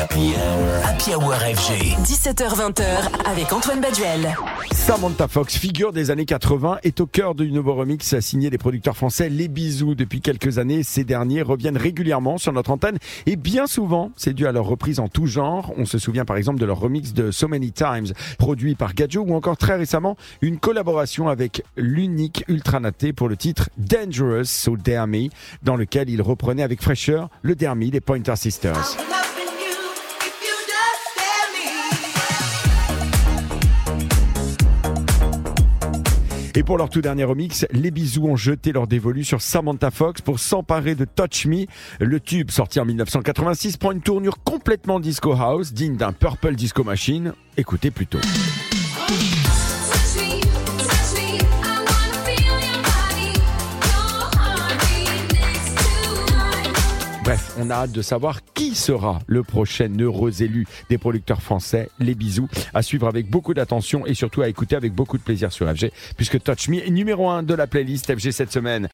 Happy Hour. Happy Hour FG. 17h20h avec Antoine Baduel. Samantha Fox, figure des années 80, est au cœur du nouveau remix signé des producteurs français Les Bisous. Depuis quelques années, ces derniers reviennent régulièrement sur notre antenne et bien souvent, c'est dû à leur reprise en tout genre. On se souvient par exemple de leur remix de So Many Times, produit par Gadjo, ou encore très récemment, une collaboration avec l'unique Ultranaté pour le titre Dangerous, So Dare Me, dans lequel il reprenait avec fraîcheur le Dare Me des Pointer Sisters. Et pour leur tout dernier remix, les bisous ont jeté leur dévolu sur Samantha Fox pour s'emparer de Touch Me. Le tube, sorti en 1986, prend une tournure complètement disco house, digne d'un Purple Disco Machine. Écoutez plutôt. Bref, on a hâte de savoir qui sera le prochain heureux élu des producteurs français. Les bisous à suivre avec beaucoup d'attention et surtout à écouter avec beaucoup de plaisir sur FG, puisque Touch Me est numéro 1 de la playlist FG cette semaine.